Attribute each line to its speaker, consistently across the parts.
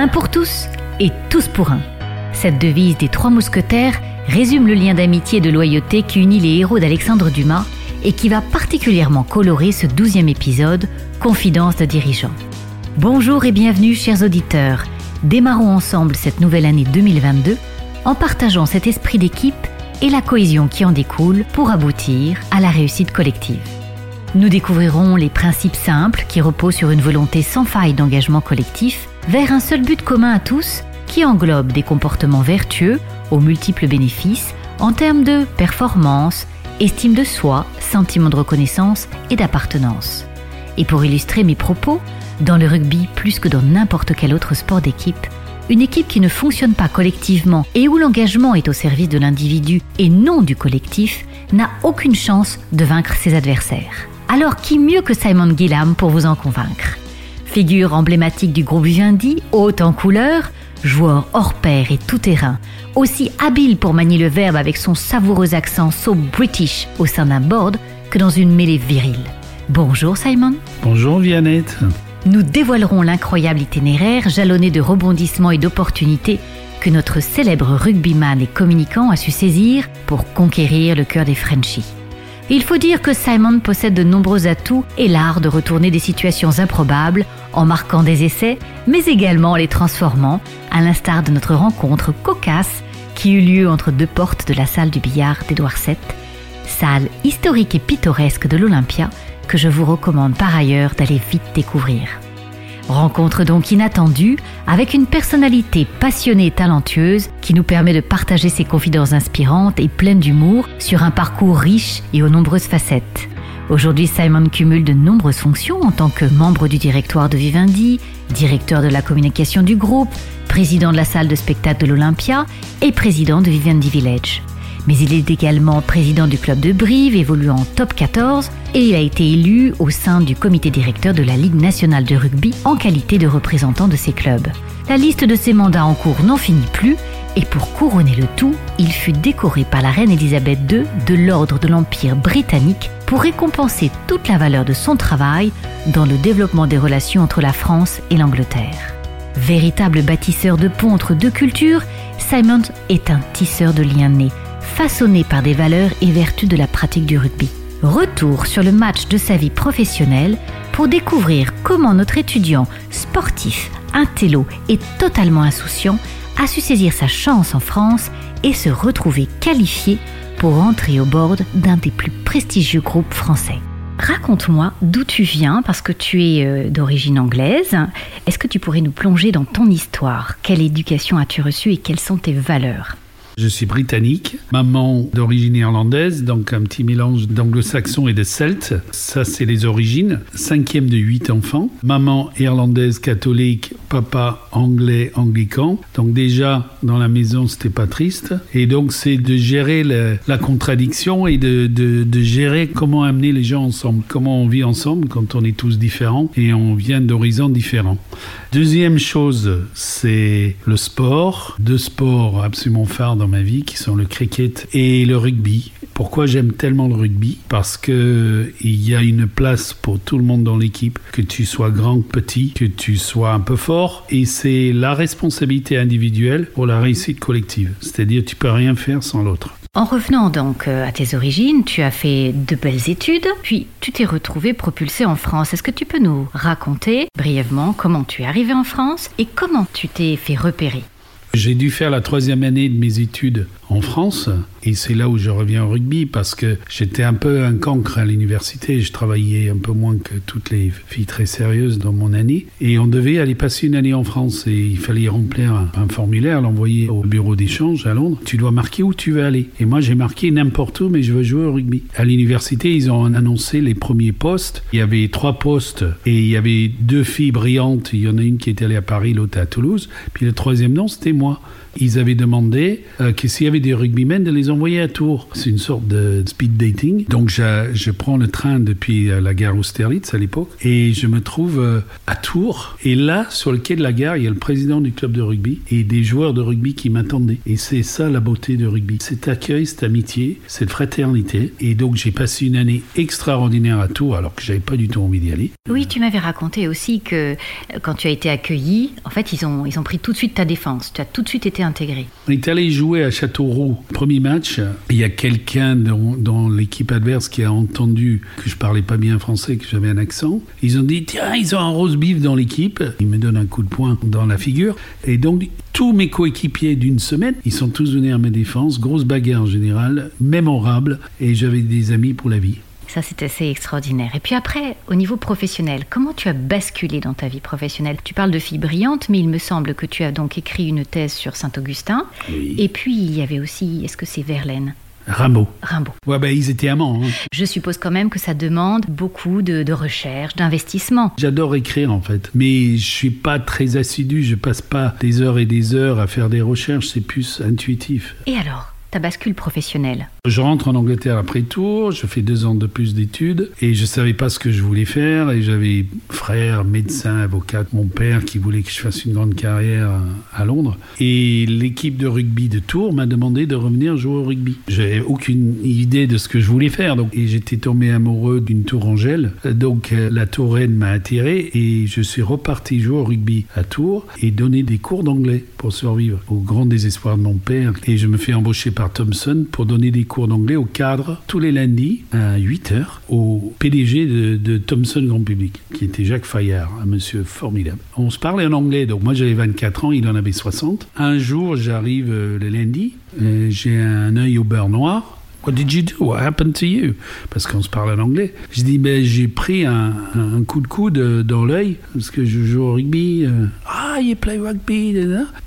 Speaker 1: Un pour tous et tous pour un. Cette devise des trois mousquetaires résume le lien d'amitié et de loyauté qui unit les héros d'Alexandre Dumas et qui va particulièrement colorer ce douzième épisode, Confidence de dirigeants. Bonjour et bienvenue chers auditeurs. Démarrons ensemble cette nouvelle année 2022 en partageant cet esprit d'équipe et la cohésion qui en découle pour aboutir à la réussite collective. Nous découvrirons les principes simples qui reposent sur une volonté sans faille d'engagement collectif vers un seul but commun à tous qui englobe des comportements vertueux aux multiples bénéfices en termes de performance, estime de soi, sentiment de reconnaissance et d'appartenance. Et pour illustrer mes propos, dans le rugby plus que dans n'importe quel autre sport d'équipe, une équipe qui ne fonctionne pas collectivement et où l'engagement est au service de l'individu et non du collectif n'a aucune chance de vaincre ses adversaires. Alors qui mieux que Simon Gillam pour vous en convaincre? Figure emblématique du groupe Vivendi, haute en couleur, joueur hors pair et tout-terrain, aussi habile pour manier le verbe avec son savoureux accent so british au sein d'un board que dans une mêlée virile. Bonjour Simon.
Speaker 2: Bonjour Viannette.
Speaker 1: Nous dévoilerons l'incroyable itinéraire jalonné de rebondissements et d'opportunités que notre célèbre rugbyman et communicant a su saisir pour conquérir le cœur des Frenchies. Il faut dire que Simon possède de nombreux atouts et l'art de retourner des situations improbables en marquant des essais, mais également en les transformant, à l'instar de notre rencontre cocasse qui eut lieu entre deux portes de la salle du billard d'Édouard VII, salle historique et pittoresque de l'Olympia que je vous recommande par ailleurs d'aller vite découvrir. Rencontre donc inattendue avec une personnalité passionnée et talentueuse qui nous permet de partager ses confidences inspirantes et pleines d'humour sur un parcours riche et aux nombreuses facettes. Aujourd'hui, Simon cumule de nombreuses fonctions en tant que membre du directoire de Vivendi, directeur de la communication du groupe, président de la salle de spectacle de l'Olympia et président de Vivendi Village mais il est également président du club de Brive, évoluant en top 14, et il a été élu au sein du comité directeur de la Ligue nationale de rugby en qualité de représentant de ses clubs. La liste de ses mandats en cours n'en finit plus, et pour couronner le tout, il fut décoré par la reine Elisabeth II de l'Ordre de l'Empire britannique pour récompenser toute la valeur de son travail dans le développement des relations entre la France et l'Angleterre. Véritable bâtisseur de ponts entre deux cultures, Simon est un tisseur de liens nés, façonné par des valeurs et vertus de la pratique du rugby. Retour sur le match de sa vie professionnelle pour découvrir comment notre étudiant sportif, intello et totalement insouciant a su saisir sa chance en France et se retrouver qualifié pour entrer au board d'un des plus prestigieux groupes français. Raconte-moi d'où tu viens parce que tu es euh, d'origine anglaise. Est-ce que tu pourrais nous plonger dans ton histoire? Quelle éducation as-tu reçue et quelles sont tes valeurs?
Speaker 2: Je suis britannique, maman d'origine irlandaise, donc un petit mélange d'anglo-saxon et de celte. Ça, c'est les origines. Cinquième de huit enfants. Maman irlandaise catholique, papa anglais anglican. Donc déjà, dans la maison, c'était pas triste. Et donc, c'est de gérer la, contradiction et de, gérer comment amener les gens ensemble. Comment on vit ensemble quand on est tous différents et on vient d'horizons différents. Deuxième chose, c'est le sport. Deux sports absolument phares dans ma vie qui sont le cricket et le rugby. Pourquoi j'aime tellement le rugby? Parce que il y a une place pour tout le monde dans l'équipe, que tu sois grand, petit, que tu sois un peu fort, et c'est la responsabilité individuelle pour la réussite collective. C'est-à-dire tu peux rien faire sans l'autre.
Speaker 1: En revenant donc euh, à tes origines, tu as fait de belles études, puis tu t'es retrouvé propulsé en France. Est-ce que tu peux nous raconter brièvement comment tu es arrivé en France et comment tu t'es fait repérer?
Speaker 2: J'ai dû faire la troisième année de mes études en France. Et c'est là où je reviens au rugby parce que j'étais un peu un cancre à l'université. Je travaillais un peu moins que toutes les filles très sérieuses dans mon année. Et on devait aller passer une année en France et il fallait remplir un, formulaire, l'envoyer au bureau d'échange à Londres. Tu dois marquer où tu veux aller. Et moi, j'ai marqué n'importe où, mais je veux jouer au rugby. À l'université, ils ont annoncé les premiers postes. Il y avait trois postes et il y avait deux filles brillantes. Il y en a une qui était allée à Paris, l'autre à Toulouse. Puis le troisième nom, c'était mois ils avaient demandé euh, que s'il y avait des rugbymen, de les envoyer à Tours. C'est une sorte de speed dating. Donc je, je prends le train depuis euh, la gare Austerlitz à l'époque et je me trouve euh, à Tours. Et là, sur le quai de la gare, il y a le président du club de rugby et des joueurs de rugby qui m'attendaient. Et c'est ça la beauté de rugby. Cet accueil, cette amitié, cette fraternité. Et donc j'ai passé une année extraordinaire à Tours alors que j'avais pas du tout envie d'y aller.
Speaker 1: Oui, tu m'avais raconté aussi que quand tu as été accueilli, en fait, ils ont, ils ont pris tout de suite ta défense. Tu as tout de suite été intégré
Speaker 2: On est allé jouer à Châteauroux, premier match. Il y a quelqu'un dans, l'équipe adverse qui a entendu que je parlais pas bien français, que j'avais un accent. Ils ont dit tiens, ils ont un rose beef dans l'équipe. Ils me donnent un coup de poing dans la figure. Et donc, tous mes coéquipiers d'une semaine, ils sont tous venus à ma défense. Grosse bagarre en général, mémorable. Et j'avais des amis pour la vie.
Speaker 1: Ça, c'est assez extraordinaire. Et puis après, au niveau professionnel, comment tu as basculé dans ta vie professionnelle? Tu parles de filles brillantes, mais il me semble que tu as donc écrit une thèse sur Saint-Augustin.
Speaker 2: Oui.
Speaker 1: Et puis, il y avait aussi, est-ce que c'est Verlaine?
Speaker 2: Rimbaud.
Speaker 1: Rimbaud.
Speaker 2: Ouais, ben ils étaient amants. hein.
Speaker 1: Je suppose quand même que ça demande beaucoup de, de recherche, d'investissement.
Speaker 2: J'adore écrire en fait, mais je suis pas très assidu. Je passe pas des heures et des heures à faire des recherches. C'est plus intuitif.
Speaker 1: Et alors, ta bascule professionnelle
Speaker 2: Je rentre en Angleterre après tour, je fais deux ans de plus d'études et je savais pas ce que je voulais faire et j'avais frère, médecin, avocat, mon père qui voulait que je fasse une grande carrière à Londres et l'équipe de rugby de Tours m'a demandé de revenir jouer au rugby. J'avais aucune idée de ce que je voulais faire donc et j'étais tombé amoureux d'une tourangelle donc euh, la Touraine m'a attiré et je suis reparti jouer au rugby à Tours et donner des cours d'anglais pour survivre au grand désespoir de mon père et je me fais embaucher par Thomson pour donner des cours d'anglais aux cadres tous les lundis à 8 heures au PDG de, de Thomson Grand Public, qui était Jacques Fayard, un monsieur formidable. On se parlait en anglais, donc moi j'avais 24 ans, il en avait 60. Un jour, j'arrive euh, le lundi, euh, j'ai un œil au beurre noir. What did you do? What happened to you? Parce qu'on se parle en anglais. Je dis, ben, j'ai pris un, coup de coude euh, dans l'œil parce que je joue au rugby. euh, Ah, you play rugby.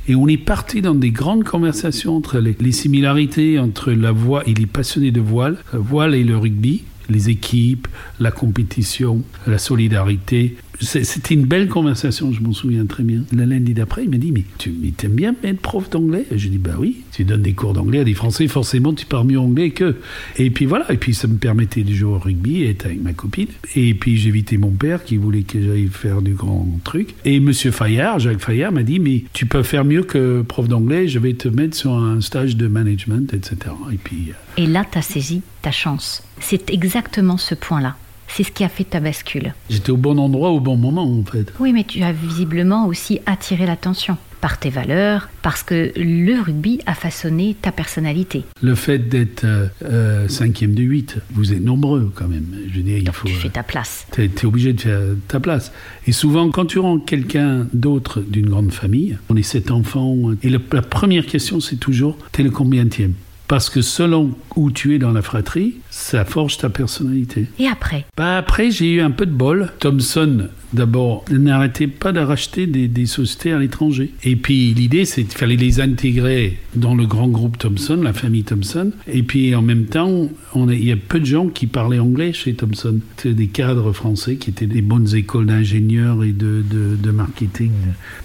Speaker 2: Et on est parti dans des grandes conversations entre les, les similarités entre la voile, il est passionné de voile, la voile et le rugby, les équipes, la compétition, la solidarité. C'était une belle conversation, je m'en souviens très bien. Le lundi d'après, il m'a dit Mais tu t'aimes bien être prof d'anglais? Je dis Bah oui, tu donnes des cours d'anglais à des Français, forcément tu parles mieux anglais qu'eux. Et puis voilà, et puis ça me permettait de jouer au rugby et être avec ma copine. Et puis évité mon père qui voulait que j'aille faire du grand truc. Et monsieur Fayard, Jacques Fayard, m'a dit Mais tu peux faire mieux que prof d'anglais, je vais te mettre sur un stage de management, etc. Et puis. euh,
Speaker 1: Et là, tu as saisi ta chance. C'est exactement ce point-là. C'est ce qui a fait ta bascule.
Speaker 2: J'étais au bon endroit au bon moment en fait.
Speaker 1: Oui, mais tu as visiblement aussi attiré l'attention par tes valeurs, parce que le rugby a façonné ta personnalité.
Speaker 2: Le fait d'être euh, euh, cinquième de 8, vous êtes nombreux quand même. Je veux dire, il
Speaker 1: Donc
Speaker 2: faut.
Speaker 1: tu
Speaker 2: euh,
Speaker 1: fais ta place.
Speaker 2: T'es es obligé de faire ta place. Et souvent, quand tu rends quelqu'un d'autre d'une grande famille, on est sept enfants, et le- la première question, c'est toujours t'es le combienième Parce que selon où tu es dans la fratrie, ça forge ta personnalité.
Speaker 1: Et après?
Speaker 2: Bah après, j'ai eu un peu de bol. Thomson, d'abord, n'arrêtait pas de racheter des, des sociétés à l'étranger. Et puis l'idée, c'est qu'il fallait les intégrer dans le grand groupe Thomson, la famille Thomson. Et puis en même temps, on a- il y a peu de gens qui parlaient anglais chez Thomson. C'était des cadres français qui étaient des bonnes écoles d'ingénieurs et de, de, de marketing,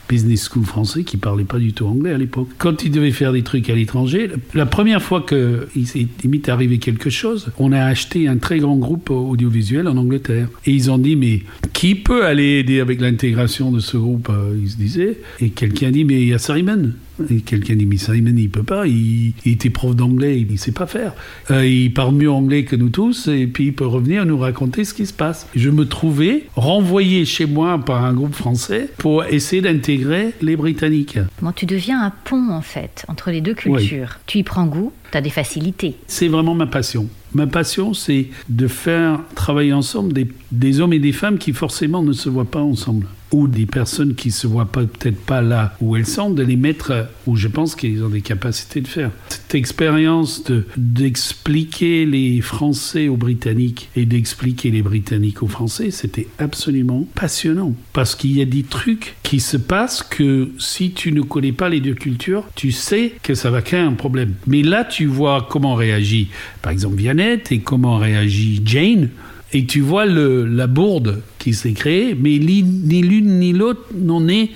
Speaker 2: business school français qui parlaient pas du tout anglais à l'époque. Quand ils devaient faire des trucs à l'étranger, la première fois qu'il s'est il m'est arrivé quelque chose, on a acheté un très grand groupe audiovisuel en Angleterre. Et ils ont dit, mais qui peut aller aider avec l'intégration de ce groupe? Euh, Ils se disaient. Et quelqu'un dit, mais il y a. Quelqu'un dit, mais Simon, il peut pas. Il, il était prof d'anglais, il sait pas faire. Euh, il parle mieux anglais que nous tous, et puis il peut revenir nous raconter ce qui se passe. Je me trouvais renvoyé chez moi par un groupe français pour essayer d'intégrer les Britanniques.
Speaker 1: Bon, tu deviens un pont en fait entre les deux cultures. Tu y prends goût, tu as des facilités.
Speaker 2: C'est vraiment ma passion. Ma passion, c'est de faire travailler ensemble des, des hommes et des femmes qui forcément ne se voient pas ensemble. Ou des personnes qui se voient peut-être pas là où elles sont, de les mettre où je pense qu'ils ont des capacités de faire. Cette expérience de- d'expliquer les Français aux Britanniques et d'expliquer les Britanniques aux Français, c'était absolument passionnant. Parce qu'il y a des trucs qui se passent que si tu ne connais pas les deux cultures, tu sais que ça va créer un problème. Mais là, tu vois comment réagit, par exemple, Viannette et comment réagit Jane. Et tu vois le, la bourde qui s'est créée, mais ni l'une ni l'autre n'en est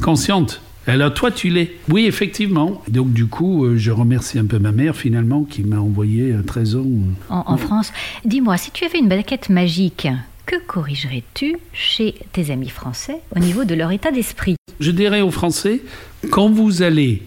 Speaker 2: consciente. Alors toi, tu l'es. Oui, effectivement. Donc du coup, euh, je remercie un peu ma mère finalement qui m'a envoyé à 13 ans.
Speaker 1: En, en France. Dis-moi, si tu avais une baguette magique, que corrigerais-tu chez tes amis français au niveau de leur état d'esprit?
Speaker 2: Je dirais aux Français, quand vous allez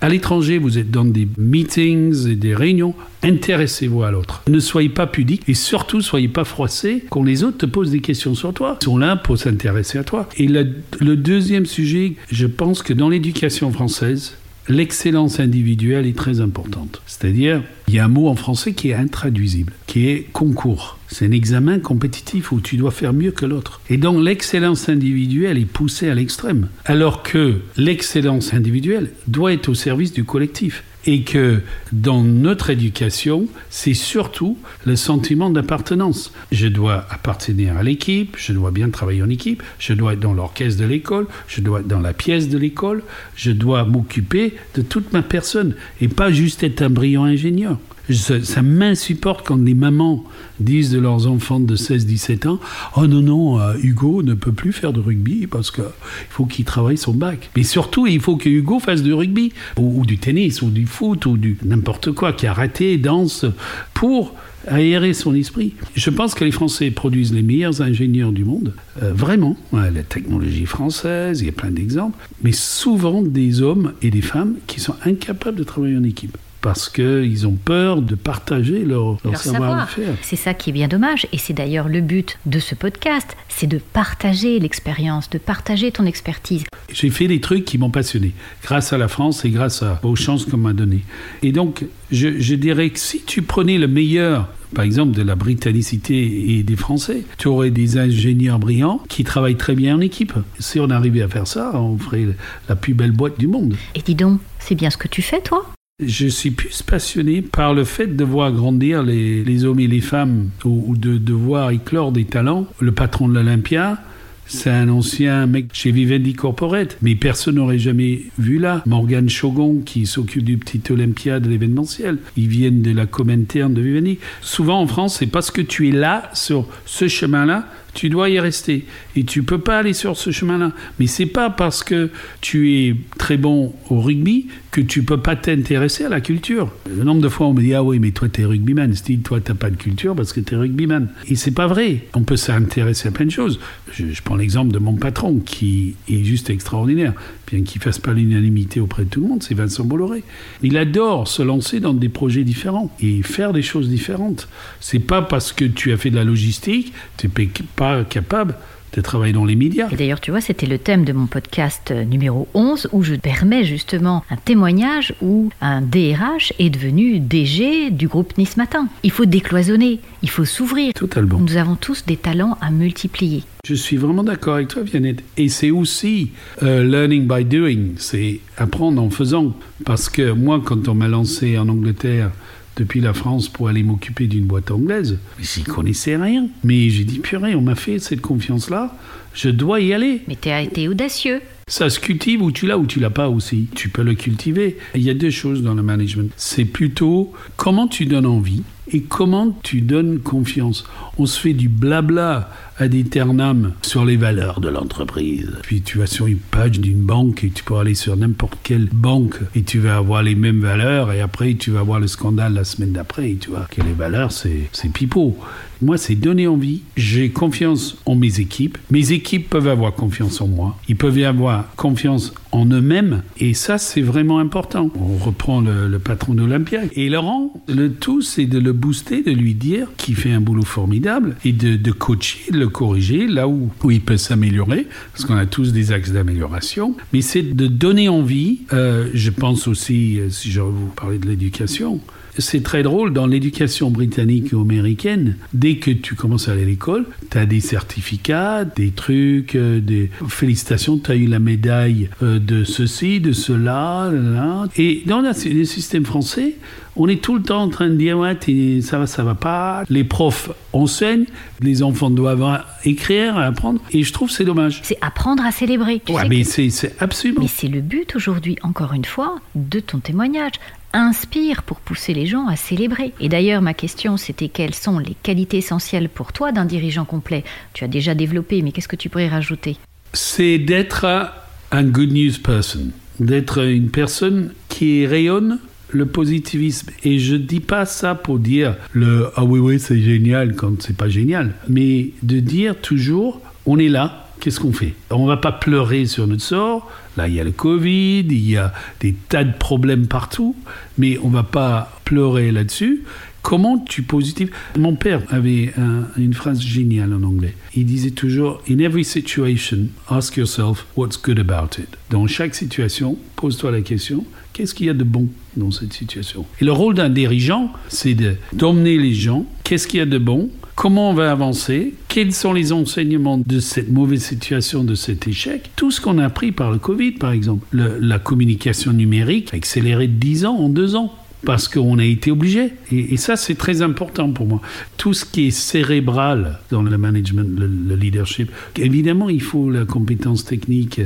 Speaker 2: à l'étranger, vous êtes dans des meetings et des réunions, intéressez-vous à l'autre. Ne soyez pas pudique et surtout soyez pas froissés quand les autres te posent des questions sur toi. Ils sont là pour s'intéresser à toi. Et le, le deuxième sujet, je pense que dans l'éducation française, l'excellence individuelle est très importante. C'est-à-dire, il y a un mot en français qui est intraduisible, qui est concours. C'est un examen compétitif où tu dois faire mieux que l'autre. Et donc l'excellence individuelle est poussée à l'extrême, alors que l'excellence individuelle doit être au service du collectif et que dans notre éducation, c'est surtout le sentiment d'appartenance. Je dois appartenir à l'équipe, je dois bien travailler en équipe, je dois être dans l'orchestre de l'école, je dois être dans la pièce de l'école, je dois m'occuper de toute ma personne et pas juste être un brillant ingénieur. Ça, m'insupporte quand les mamans disent de leurs enfants de 16-17 ans Oh non, non, euh, Hugo ne peut plus faire de rugby parce qu'il faut qu'il travaille son bac. Mais surtout, il faut que Hugo fasse du rugby, ou, du tennis, ou du foot, ou du n'importe quoi, qui a raté, danse, pour aérer son esprit. Je pense que les Français produisent les meilleurs ingénieurs du monde, euh, vraiment. La technologie française, il y a plein d'exemples, mais souvent des hommes et des femmes qui sont incapables de travailler en équipe parce qu'ils ont peur de partager leur, leur,
Speaker 1: leur savoir-faire. C'est ça qui est bien dommage, et c'est d'ailleurs le but de ce podcast, c'est de partager l'expérience, de partager ton expertise.
Speaker 2: J'ai fait des trucs qui m'ont passionné, grâce à la France et grâce à, aux chances qu'on m'a données. Et donc, je, je dirais que si tu prenais le meilleur par exemple, de la britannicité et des Français. Tu aurais des ingénieurs brillants qui travaillent très bien en équipe. Si on arrivait à faire ça, on ferait la plus belle boîte du monde.
Speaker 1: Et dis donc, c'est bien ce que tu fais, toi
Speaker 2: je suis plus passionné par le fait de voir grandir les, hommes et les femmes ou, de, voir éclore des talents. Le patron de l'Olympia, c'est un ancien mec chez Vivendi Corporate, mais personne n'aurait jamais vu là. Morgan Chogon, qui s'occupe du petit Olympia de l'événementiel, ils viennent de la com interne de Vivendi. Souvent en France, c'est parce que tu es là, sur ce chemin-là, tu dois y rester. Et tu peux pas aller sur ce chemin-là. Mais c'est pas parce que tu es très bon au rugby que tu peux pas t'intéresser à la culture. Le nombre de fois on me dit ah oui mais toi t'es rugbyman, Steve, toi t'as pas de culture parce que t'es rugbyman. Et c'est pas vrai. On peut s'intéresser à plein de choses. Je prends l'exemple de mon patron qui est juste extraordinaire, bien qu'il fasse pas l'unanimité auprès de tout le monde, c'est Vincent Bolloré. Il adore se lancer dans des projets différents et faire des choses différentes. C'est pas parce que tu as fait de la logistique, tu n'es pas capable de travailler dans les médias.
Speaker 1: Et d'ailleurs, tu vois, c'était le thème de mon podcast numéro 11 où je permets justement un témoignage où un DRH est devenu DG du groupe Nice Matin. Il faut décloisonner, il faut s'ouvrir.
Speaker 2: Totalement.
Speaker 1: Nous avons tous des talents à multiplier.
Speaker 2: Je suis vraiment d'accord avec toi, Viannette. Et c'est aussi euh, learning by doing, c'est apprendre en faisant. Parce que moi, quand on m'a lancé en Angleterre, depuis la France pour aller m'occuper d'une boîte anglaise. J'y connaissais rien. Mais j'ai dit, purée, on m'a fait cette confiance-là, je dois y aller.
Speaker 1: Mais tu as été audacieux.
Speaker 2: Ça se cultive ou tu l'as ou tu l'as pas aussi. Tu peux le cultiver. Il y a deux choses dans le management. C'est plutôt comment tu donnes envie et comment tu donnes confiance? On se fait du blabla ad aeternam sur les valeurs de l'entreprise. Puis tu vas sur une page d'une banque et tu peux aller sur n'importe quelle banque et tu vas avoir les mêmes valeurs et après tu vas avoir le scandale la semaine d'après et tu vois que les valeurs c'est pipeau. Moi, c'est donner envie. J'ai confiance en mes équipes. Mes équipes peuvent avoir confiance en moi. Ils peuvent avoir confiance en eux-mêmes. Et ça, c'est vraiment important. On reprend le, le patron d'Olympia. Et Laurent, le tout, c'est de le booster, de lui dire qu'il fait un boulot formidable et de, coacher, de le corriger là où, où il peut s'améliorer. Parce qu'on a tous des axes d'amélioration. Mais c'est de donner envie. Euh, je pense aussi, si je vous parler de l'éducation, c'est très drôle, dans l'éducation britannique ou américaine, dès que tu commences à aller à l'école, tu as des certificats, des trucs, euh, des félicitations, tu as eu la médaille euh, de ceci, de cela, là. et dans le système français, on est tout le temps en train de dire ouais, ça va, ça va pas. Les profs enseignent, les enfants doivent écrire, apprendre, et je trouve c'est dommage.
Speaker 1: C'est apprendre à célébrer.
Speaker 2: Tu ouais, mais c'est absolument.
Speaker 1: Mais c'est le but aujourd'hui, encore une fois, de ton témoignage inspire pour pousser les gens à célébrer. Et d'ailleurs, ma question, c'était quelles sont les qualités essentielles pour toi d'un dirigeant complet? Tu as déjà développé, mais qu'est-ce que tu pourrais rajouter?
Speaker 2: C'est d'être un good news person, d'être une personne qui rayonne le positivisme. Et je dis pas ça pour dire le ah oui oui c'est génial quand c'est pas génial, mais de dire toujours on est là, qu'est-ce qu'on fait? On va pas pleurer sur notre sort. Là, il y a le Covid, il y a des tas de problèmes partout, mais on va pas pleurer là-dessus. Comment tu positives? Mon père avait une phrase géniale en anglais. Il disait toujours In every situation, ask yourself what's good about it. Dans chaque situation, pose-toi la question qu'est-ce qu'il y a de bon dans cette situation? Et le rôle d'un dirigeant, c'est d'emmener les gens qu'est-ce qu'il y a de bon Comment on va avancer Quels sont les enseignements de cette mauvaise situation, de cet échec Tout ce qu'on a appris par le Covid, par exemple. la communication numérique accélérée de 10 ans en 2 ans parce qu'on a été obligé. Et, ça, c'est très important pour moi. Tout ce qui est cérébral dans le management, le, leadership, évidemment, il faut la compétence technique,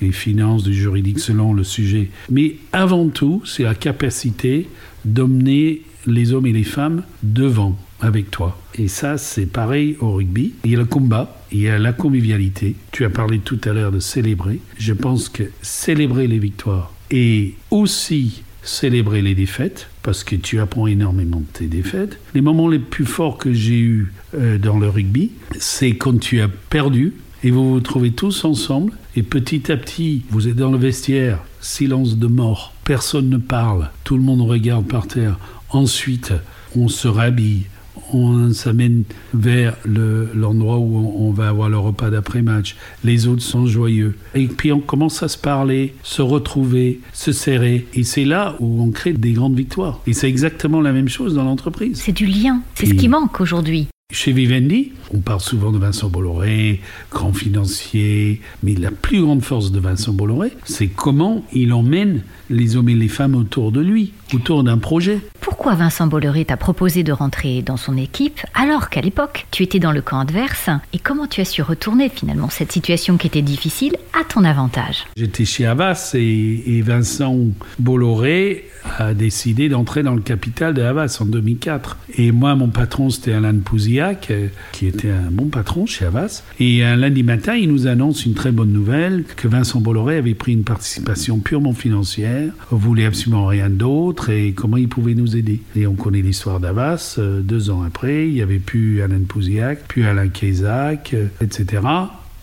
Speaker 2: les finances, du juridique selon le sujet. Mais avant tout, c'est la capacité d'emmener les hommes et les femmes devant avec toi. Et ça, c'est pareil au rugby. Il y a le combat, il y a la convivialité. Tu as parlé tout à l'heure de célébrer. Je pense que célébrer les victoires et aussi célébrer les défaites, parce que tu apprends énormément de tes défaites. Les moments les plus forts que j'ai eus euh, dans le rugby, c'est quand tu as perdu et vous vous trouvez tous ensemble et petit à petit, vous êtes dans le vestiaire, silence de mort, personne ne parle, tout le monde regarde par terre. Ensuite, on se rhabille, on s'amène vers l'endroit où on, va avoir le repas d'après-match. Les autres sont joyeux. Et puis on commence à se parler, se retrouver, se serrer. Et c'est là où on crée des grandes victoires. Et c'est exactement la même chose dans l'entreprise.
Speaker 1: C'est du lien. C'est ce qui manque aujourd'hui.
Speaker 2: Chez Vivendi, on parle souvent de Vincent Bolloré, grand financier, mais la plus grande force de Vincent Bolloré, c'est comment il emmène les hommes et les femmes autour de lui, autour d'un projet.
Speaker 1: Pourquoi Vincent Bolloré t'a proposé de rentrer dans son équipe alors qu'à l'époque tu étais dans le camp adverse Et comment tu as su retourner finalement cette situation qui était difficile à ton avantage?
Speaker 2: J'étais chez Havas et, Vincent Bolloré a décidé d'entrer dans le capital de Havas en 2004. Et moi, mon patron, c'était Alain Pouziac, qui était un bon patron chez Havas. Et un lundi matin, il nous annonce une très bonne nouvelle, que Vincent Bolloré avait pris une participation purement financière voulait absolument rien d'autre et comment il pouvait nous aider. Et on connaît l'histoire d'Avas. Euh, deux ans après, il n'y avait plus Alain Pouziac, plus Alain Kézac, euh, etc.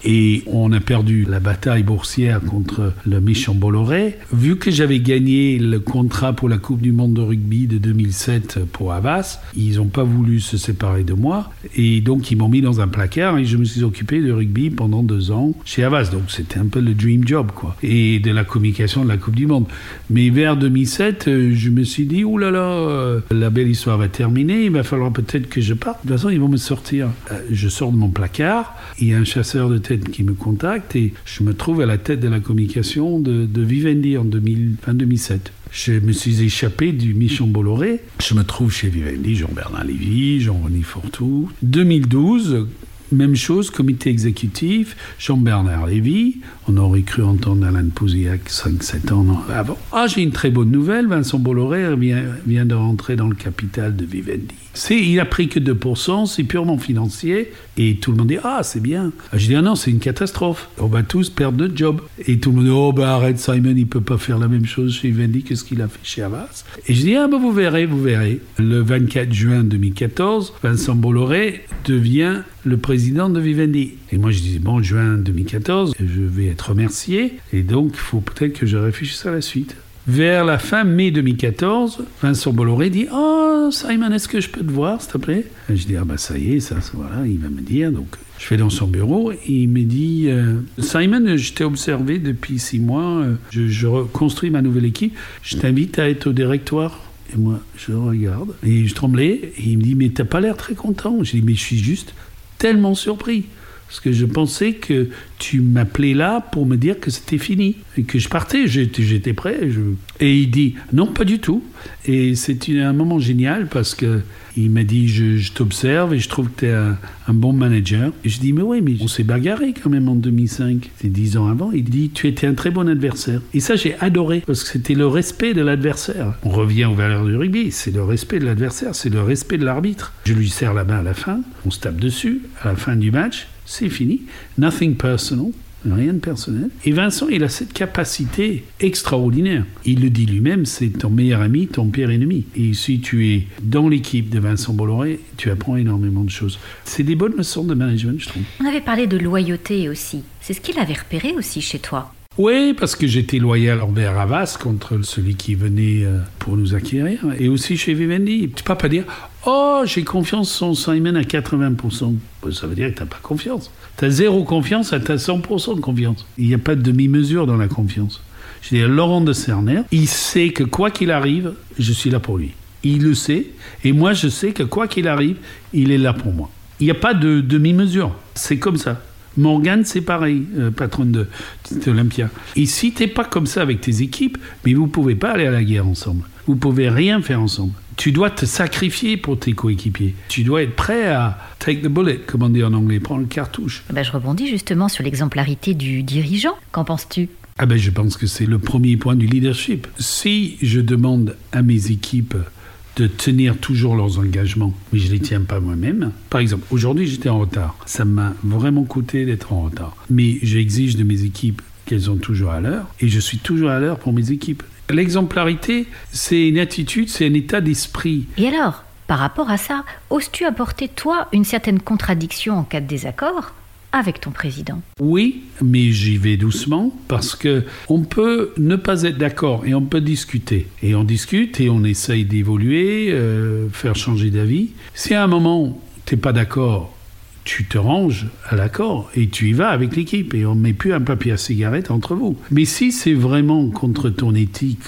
Speaker 2: Et on a perdu la bataille boursière contre le méchant Bolloré. Vu que j'avais gagné le contrat pour la Coupe du Monde de rugby de 2007 pour Havas, ils n'ont pas voulu se séparer de moi. Et donc, ils m'ont mis dans un placard et je me suis occupé de rugby pendant deux ans chez Havas. Donc, c'était un peu le dream job, quoi. Et de la communication de la Coupe du Monde. Mais vers 2007, euh, je me suis dit, oulala, là euh, là, la belle histoire va terminer. Il va falloir peut-être que je parte. De toute façon, ils vont me sortir. Euh, je sors de mon placard. Il y a un chasseur de qui me contacte et je me trouve à la tête de la communication de, Vivendi en 2007. Je me suis échappé du Michon Bolloré. Je me trouve chez Vivendi, Jean-Bernard Lévy, Jean-René Fortou. 2012, même chose, comité exécutif, Jean-Bernard Lévy. On aurait cru entendre Alain Pouziac 5-7 ans avant. Ah, j'ai une très bonne nouvelle. Vincent Bolloré vient, vient de rentrer dans le capital de Vivendi. C'est, il a pris que 2%, c'est purement financier. Et tout le monde dit Ah, c'est bien. Ah, je dis Ah non, c'est une catastrophe. On va tous perdre notre job. Et tout le monde dit Oh, bah arrête, Simon, il peut pas faire la même chose chez Vivendi que ce qu'il a fait chez Havas. Et je dis Ah, bah vous verrez, vous verrez. Le 24 juin 2014, Vincent Bolloré devient le président de Vivendi. Et moi, je dis Bon, juin 2014, je vais être remercié. Et donc, il faut peut-être que je réfléchisse à la suite. Vers la fin mai 2014, Vincent Bolloré dit Oh, Simon, est-ce que je peux te voir, s'il te plaît? Je dis Ah, bah ça y est, ça, voilà, il va me dire. Donc, je vais dans son bureau et il me dit euh, Simon, je t'ai observé depuis six mois, euh, je, je reconstruis ma nouvelle équipe, je t'invite à être au directoire. Et moi, je regarde et je tremblais. Et il me dit Mais t'as pas l'air très content. Je dis Mais je suis juste tellement surpris. Parce que je pensais que tu m'appelais là pour me dire que c'était fini et que je partais, j'étais prêt. Et il dit non, pas du tout. Et c'est un moment génial parce que il m'a dit je, t'observe et je trouve que tu es un, bon manager. Et je dis mais oui, mais on s'est bagarré quand même en 2005. C'est dix ans avant. Il dit tu étais un très bon adversaire. Et ça j'ai adoré parce que c'était le respect de l'adversaire. On revient aux valeurs du rugby. C'est le respect de l'adversaire, c'est le respect de l'arbitre. Je lui serre la main à la fin, on se tape dessus à la fin du match c'est fini. Nothing personal. rien de personnel. Et Vincent, il a cette capacité extraordinaire. Il le dit lui-même, c'est ton meilleur ami, ton pire ennemi. Et si tu es dans l'équipe de Vincent Bolloré, tu apprends énormément de choses. C'est des bonnes leçons de management, je trouve.
Speaker 1: On avait parlé de loyauté aussi. C'est ce qu'il avait repéré aussi chez toi.
Speaker 2: Oui, parce que j'étais loyal envers Havas contre celui qui venait euh, pour nous acquérir. Et aussi chez Vivendi. Tu peux pas dire Oh, j'ai confiance en Simon à 80%. Ça veut dire que tu pas confiance. Tu as zéro confiance, tu as 100% de confiance. Il n'y a pas de demi-mesure dans la confiance. Je dis, Laurent de Cerner, il sait que quoi qu'il arrive, je suis là pour lui. Il le sait. Et moi, je sais que quoi qu'il arrive, il est là pour moi. Il n'y a pas de demi-mesure. C'est comme ça. Morgane, c'est pareil, euh, patronne de, d'Olympia. Et si t'es pas comme ça avec tes équipes, mais vous pouvez pas aller à la guerre ensemble. Vous pouvez rien faire ensemble. Tu dois te sacrifier pour tes coéquipiers. Tu dois être prêt à take the bullet, comme on dit en anglais, prendre le cartouche.
Speaker 1: Ben, je rebondis justement sur l'exemplarité du dirigeant. Qu'en penses-tu?
Speaker 2: Ah ben, je pense que c'est le premier point du leadership. Si je demande à mes équipes de tenir toujours leurs engagements, mais je ne les tiens pas moi-même. Par exemple, aujourd'hui j'étais en retard. Ça m'a vraiment coûté d'être en retard. Mais j'exige de mes équipes qu'elles sont toujours à l'heure, et je suis toujours à l'heure pour mes équipes. L'exemplarité, c'est une attitude, c'est un état d'esprit.
Speaker 1: Et alors, par rapport à ça, oses-tu apporter, toi, une certaine contradiction en cas de désaccord? Avec ton président
Speaker 2: Oui, mais j'y vais doucement parce que on peut ne pas être d'accord et on peut discuter. Et on discute et on essaye d'évoluer, euh, faire changer d'avis. Si à un moment t'es pas d'accord, tu te ranges à l'accord et tu y vas avec l'équipe et on met plus un papier à cigarette entre vous. Mais si c'est vraiment contre ton éthique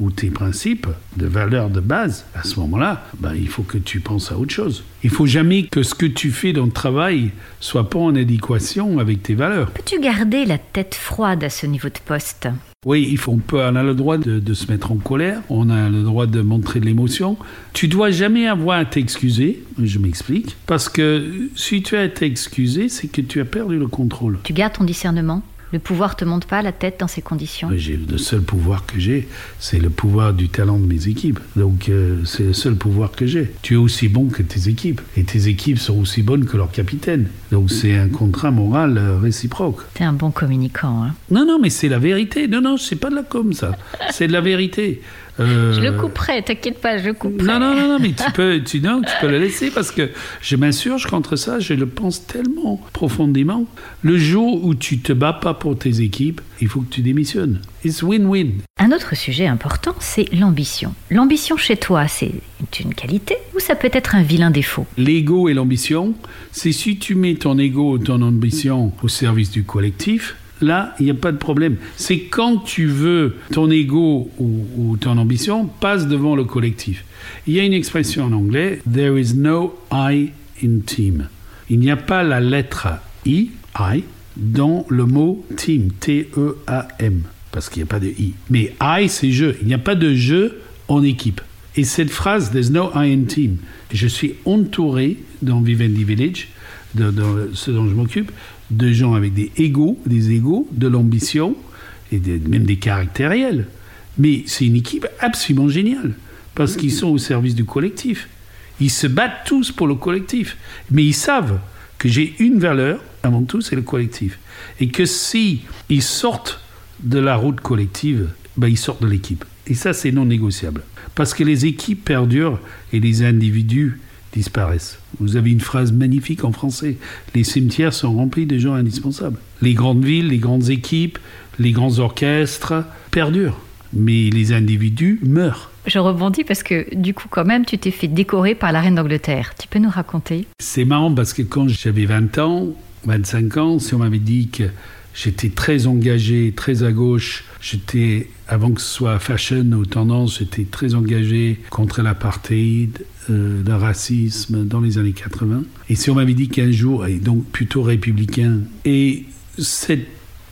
Speaker 2: ou tes principes de valeurs de base, à ce moment-là, ben, il faut que tu penses à autre chose. Il faut jamais que ce que tu fais dans le travail soit pas en adéquation avec tes valeurs.
Speaker 1: Peux-tu garder la tête froide à ce niveau de poste?
Speaker 2: Oui, il faut, on, peut, on a le droit de, de, se mettre en colère, on a le droit de montrer de l'émotion. Tu dois jamais avoir à t'excuser, je m'explique, parce que si tu as à t'excuser, c'est que tu as perdu le contrôle.
Speaker 1: Tu gardes ton discernement? Le pouvoir te monte pas la tête dans ces conditions
Speaker 2: Le seul pouvoir que j'ai, c'est le pouvoir du talent de mes équipes. Donc euh, c'est le seul pouvoir que j'ai. Tu es aussi bon que tes équipes. Et tes équipes sont aussi bonnes que leur capitaine. Donc c'est un contrat moral euh, réciproque.
Speaker 1: T'es un bon communicant. Hein
Speaker 2: non, non, mais c'est la vérité. Non, non, c'est pas de la com, ça. c'est de la vérité.
Speaker 1: Euh... Je le couperai, t'inquiète pas, je le couperai.
Speaker 2: Non, non, non, non mais tu peux, tu, non, tu peux le laisser parce que je m'insurge contre ça, je le pense tellement profondément. Le jour où tu te bats pas pour tes équipes, il faut que tu démissionnes. It's win-win.
Speaker 1: Un autre sujet important, c'est l'ambition. L'ambition chez toi, c'est une qualité ou ça peut être un vilain défaut?
Speaker 2: L'ego et l'ambition, c'est si tu mets ton ego ou ton ambition au service du collectif, là, il n'y a pas de problème. C'est quand tu veux ton ego ou, ton ambition passe devant le collectif. Il y a une expression en anglais, there is no I in team. Il n'y a pas la lettre I, I, dans le mot team, T-E-A-M, parce qu'il n'y a pas de I. Mais I, c'est je. Il n'y a pas de je en équipe. Et cette phrase, there's no I in team, je suis entouré dans Vivendi Village, de, de ce dont je m'occupe, de gens avec des égaux, des égaux, de l'ambition et même des caractères réels. Mais c'est une équipe absolument géniale parce qu'ils sont au service du collectif. Ils se battent tous pour le collectif, mais ils savent que j'ai une valeur avant tout, c'est le collectif, et que si ils sortent de la route collective, ben ils sortent de l'équipe. Et ça, c'est non négociable, parce que les équipes perdurent et les individus disparaissent. Vous avez une phrase magnifique en français. Les cimetières sont remplis de gens indispensables. Les grandes villes, les grandes équipes, les grands orchestres perdurent. Mais les individus meurent.
Speaker 1: Je rebondis parce que du coup quand même tu t'es fait décorer par la reine d'Angleterre. Tu peux nous raconter?
Speaker 2: C'est marrant parce que quand j'avais 20 ans, 25 ans, si on m'avait dit que j'étais très engagé, très à gauche, j'étais, avant que ce soit fashion ou tendance, j'étais très engagé contre l'apartheid, euh, le racisme dans les années 80. Et si on m'avait dit qu'un jour, et donc plutôt républicain, et cette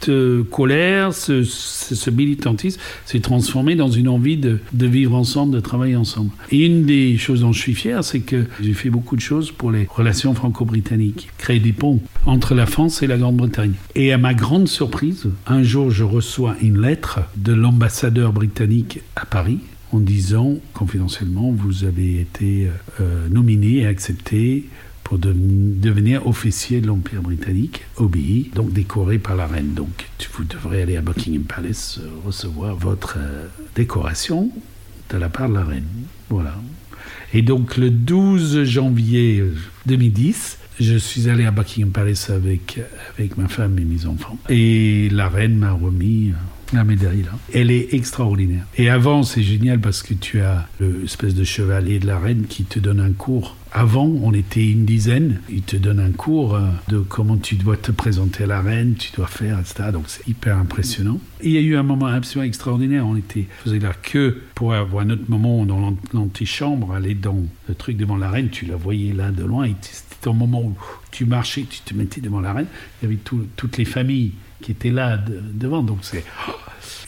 Speaker 2: euh, colère, ce, militantisme s'est transformé dans une envie de, vivre ensemble, de travailler ensemble. Et une des choses dont je suis fier, c'est que j'ai fait beaucoup de choses pour les relations franco-britanniques, créer des ponts entre la France et la Grande-Bretagne. Et à ma grande surprise, un jour, je reçois une lettre de l'ambassadeur britannique à Paris en disant confidentiellement, vous avez été euh, nominé et accepté pour devenir officier de l'Empire britannique, obéi, donc décoré par la reine. Donc vous devrez aller à Buckingham Palace euh, recevoir votre euh, décoration de la part de la reine. Voilà. Et donc le 12 janvier 2010, je suis allé à Buckingham Palace avec, avec ma femme et mes enfants. Et la reine m'a remis la là. Elle est extraordinaire. Et avant, c'est génial parce que tu as l'espèce de chevalier de la reine qui te donne un cours. Avant, on était une dizaine. Il te donne un cours euh, de comment tu dois te présenter à la reine, tu dois faire, etc. Donc c'est hyper impressionnant. Il y a eu un moment absolument extraordinaire. On était, faisait la queue pour avoir un autre moment dans l'antichambre, aller dans le truc devant la reine. Tu la voyais là de loin. C'était un moment où tu marchais, tu te mettais devant la reine. Il y avait toutes les familles qui était là devant. Donc c'est,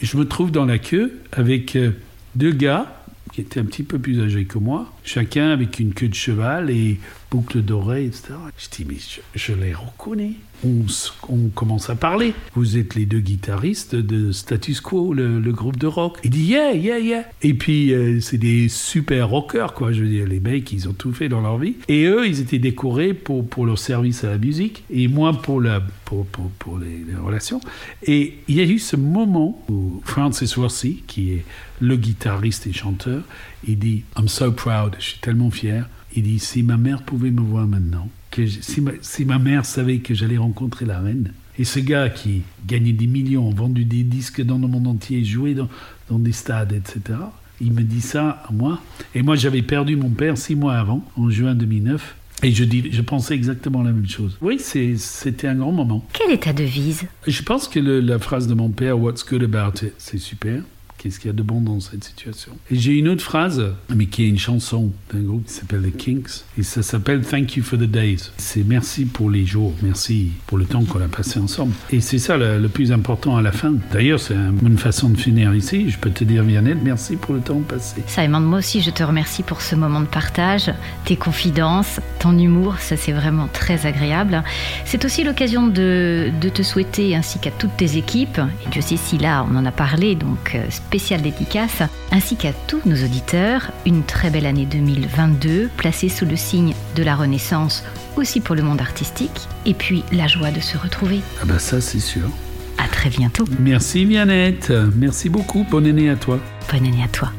Speaker 2: je me trouve dans la queue avec euh, deux gars qui étaient un petit peu plus âgés que moi, chacun avec une queue de cheval et boucle d'oreilles, etc. Je dis, mais je les reconnais on, commence à parler. Vous êtes les deux guitaristes de Status Quo, le, groupe de rock. Il dit yeah, yeah, yeah. Et puis euh, c'est des super rockers, quoi. Je veux dire, les mecs, ils ont tout fait dans leur vie. Et eux, ils étaient décorés pour, pour leur service à la musique et moi pour, la, pour, pour, les, relations. Et il y a eu ce moment où Francis Rossi, qui est le guitariste et chanteur, il dit I'm so proud, je suis tellement fier. Il dit si ma mère pouvait me voir maintenant, que si, ma, mère savait que j'allais rencontrer la reine, et ce gars qui gagnait des millions, vendu des disques dans le monde entier, joué dans, dans des stades, etc., il me dit ça à moi. Et moi, j'avais perdu mon père six mois avant, en juin 2009. Et je, dis, je pensais exactement la même chose. Oui, c'était un grand moment.
Speaker 1: Quelle est ta devise?
Speaker 2: Je pense que la phrase de mon père, What's good about it, c'est super. Qu'est-ce qu'il y a de bon dans cette situation? Et j'ai une autre phrase, mais qui est une chanson d'un groupe qui s'appelle The Kinks, et ça s'appelle Thank you for the days. C'est merci pour les jours, merci pour le temps qu'on a passé ensemble. Et c'est ça le, plus important à la fin. D'ailleurs, c'est une bonne façon de finir ici. Je peux te dire, Vianney, merci pour le temps passé.
Speaker 1: Simon, moi aussi, je te remercie pour ce moment de partage, tes confidences, ton humour, ça c'est vraiment très agréable. C'est aussi l'occasion de, de, te souhaiter, ainsi qu'à toutes tes équipes, et Dieu sait si là on en a parlé, donc euh, spéciale dédicace, ainsi qu'à tous nos auditeurs, une très belle année 2022, placée sous le signe de la Renaissance, aussi pour le monde artistique, et puis la joie de se retrouver.
Speaker 2: Ah bah ça c'est sûr.
Speaker 1: À très bientôt.
Speaker 2: Merci Viannette, merci beaucoup, bonne année à toi.
Speaker 1: Bonne année à toi.